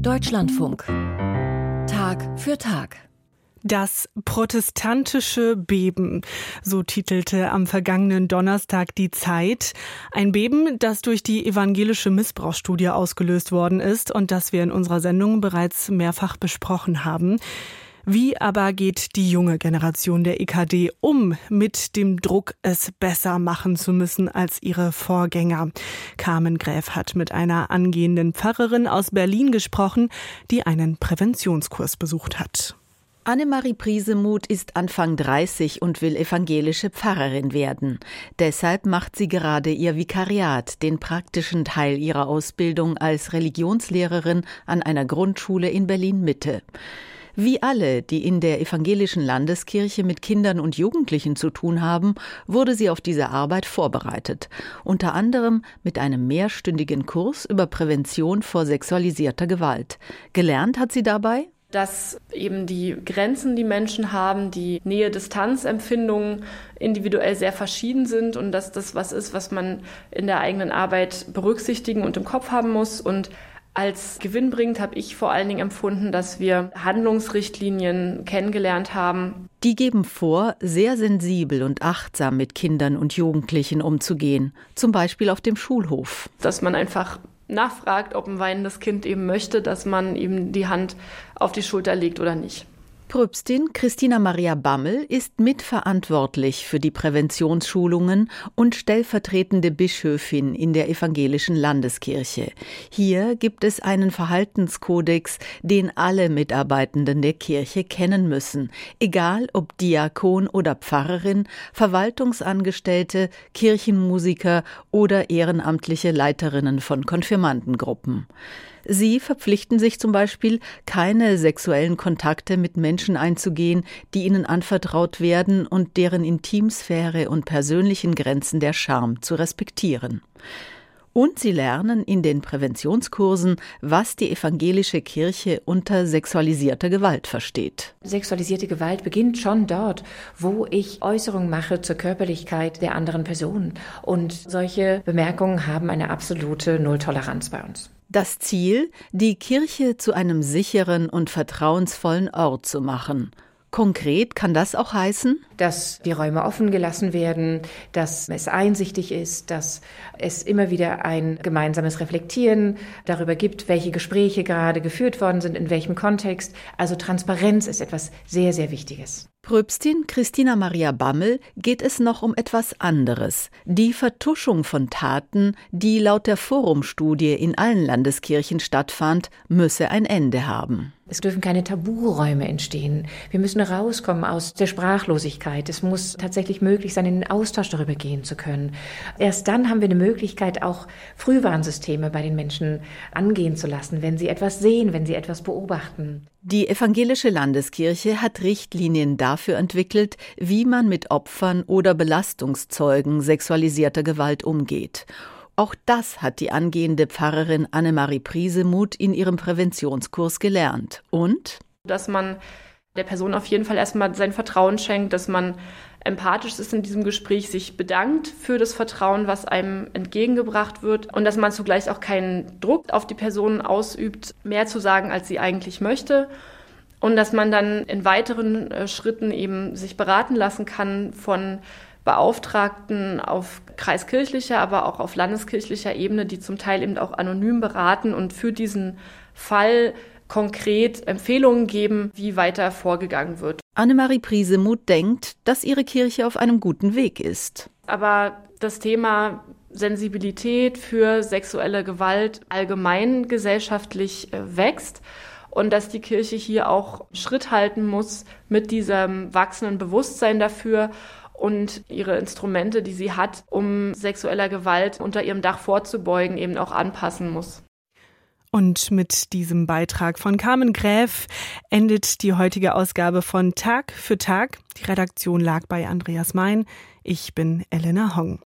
Deutschlandfunk. Tag für Tag. Das protestantische Beben, so titelte am vergangenen Donnerstag die Zeit. Ein Beben, das durch die evangelische Missbrauchsstudie ausgelöst worden ist und das wir in unserer Sendung bereits mehrfach besprochen haben. Wie aber geht die junge Generation der EKD um mit dem Druck, es besser machen zu müssen als ihre Vorgänger? Carmen Gräf hat mit einer angehenden Pfarrerin aus Berlin gesprochen, die einen Präventionskurs besucht hat. Annemarie Priesemuth ist Anfang 30 und will evangelische Pfarrerin werden. Deshalb macht sie gerade ihr Vikariat, den praktischen Teil ihrer Ausbildung als Religionslehrerin an einer Grundschule in Berlin Mitte. Wie alle, die in der evangelischen Landeskirche mit Kindern und Jugendlichen zu tun haben, wurde sie auf diese Arbeit vorbereitet, unter anderem mit einem mehrstündigen Kurs über Prävention vor sexualisierter Gewalt. Gelernt hat sie dabei dass eben die Grenzen, die Menschen haben, die Nähe-Distanz-Empfindungen individuell sehr verschieden sind und dass das was ist, was man in der eigenen Arbeit berücksichtigen und im Kopf haben muss. Und als gewinnbringend habe ich vor allen Dingen empfunden, dass wir Handlungsrichtlinien kennengelernt haben. Die geben vor, sehr sensibel und achtsam mit Kindern und Jugendlichen umzugehen, zum Beispiel auf dem Schulhof. Dass man einfach nachfragt, ob ein weinendes Kind eben möchte, dass man ihm die Hand auf die Schulter legt oder nicht. Pröpstin Christina Maria Bammel ist mitverantwortlich für die Präventionsschulungen und stellvertretende Bischöfin in der evangelischen Landeskirche. Hier gibt es einen Verhaltenskodex, den alle Mitarbeitenden der Kirche kennen müssen, egal ob Diakon oder Pfarrerin, Verwaltungsangestellte, Kirchenmusiker oder ehrenamtliche Leiterinnen von Konfirmandengruppen. Sie verpflichten sich zum Beispiel, keine sexuellen Kontakte mit Menschen einzugehen, die ihnen anvertraut werden und deren Intimsphäre und persönlichen Grenzen der Scham zu respektieren. Und sie lernen in den Präventionskursen, was die evangelische Kirche unter sexualisierter Gewalt versteht. Sexualisierte Gewalt beginnt schon dort, wo ich Äußerungen mache zur Körperlichkeit der anderen Person. Und solche Bemerkungen haben eine absolute Nulltoleranz bei uns. Das Ziel, die Kirche zu einem sicheren und vertrauensvollen Ort zu machen. Konkret kann das auch heißen, dass die Räume offen gelassen werden, dass es einsichtig ist, dass es immer wieder ein gemeinsames Reflektieren darüber gibt, welche Gespräche gerade geführt worden sind, in welchem Kontext. Also Transparenz ist etwas sehr, sehr Wichtiges. Pröpstin Christina Maria Bammel geht es noch um etwas anderes. Die Vertuschung von Taten, die laut der Forumstudie in allen Landeskirchen stattfand, müsse ein Ende haben. Es dürfen keine Taburäume entstehen. Wir müssen rauskommen aus der Sprachlosigkeit. Es muss tatsächlich möglich sein, in den Austausch darüber gehen zu können. Erst dann haben wir eine Möglichkeit, auch Frühwarnsysteme bei den Menschen angehen zu lassen, wenn sie etwas sehen, wenn sie etwas beobachten. Die evangelische Landeskirche hat Richtlinien dafür entwickelt, wie man mit Opfern oder Belastungszeugen sexualisierter Gewalt umgeht. Auch das hat die angehende Pfarrerin Annemarie Priesemuth in ihrem Präventionskurs gelernt. Und? Dass man der Person auf jeden Fall erstmal sein Vertrauen schenkt, dass man empathisch ist in diesem Gespräch, sich bedankt für das Vertrauen, was einem entgegengebracht wird und dass man zugleich auch keinen Druck auf die Person ausübt, mehr zu sagen, als sie eigentlich möchte. Und dass man dann in weiteren äh, Schritten eben sich beraten lassen kann von Beauftragten auf kreiskirchlicher, aber auch auf landeskirchlicher Ebene, die zum Teil eben auch anonym beraten und für diesen Fall konkret Empfehlungen geben, wie weiter vorgegangen wird. Annemarie Priesemuth denkt, dass ihre Kirche auf einem guten Weg ist. Aber das Thema Sensibilität für sexuelle Gewalt allgemein gesellschaftlich äh, wächst und dass die Kirche hier auch Schritt halten muss mit diesem wachsenden Bewusstsein dafür und ihre Instrumente, die sie hat, um sexueller Gewalt unter ihrem Dach vorzubeugen, eben auch anpassen muss. Und mit diesem Beitrag von Carmen Gräf endet die heutige Ausgabe von Tag für Tag. Die Redaktion lag bei Andreas Mein. Ich bin Elena Hong.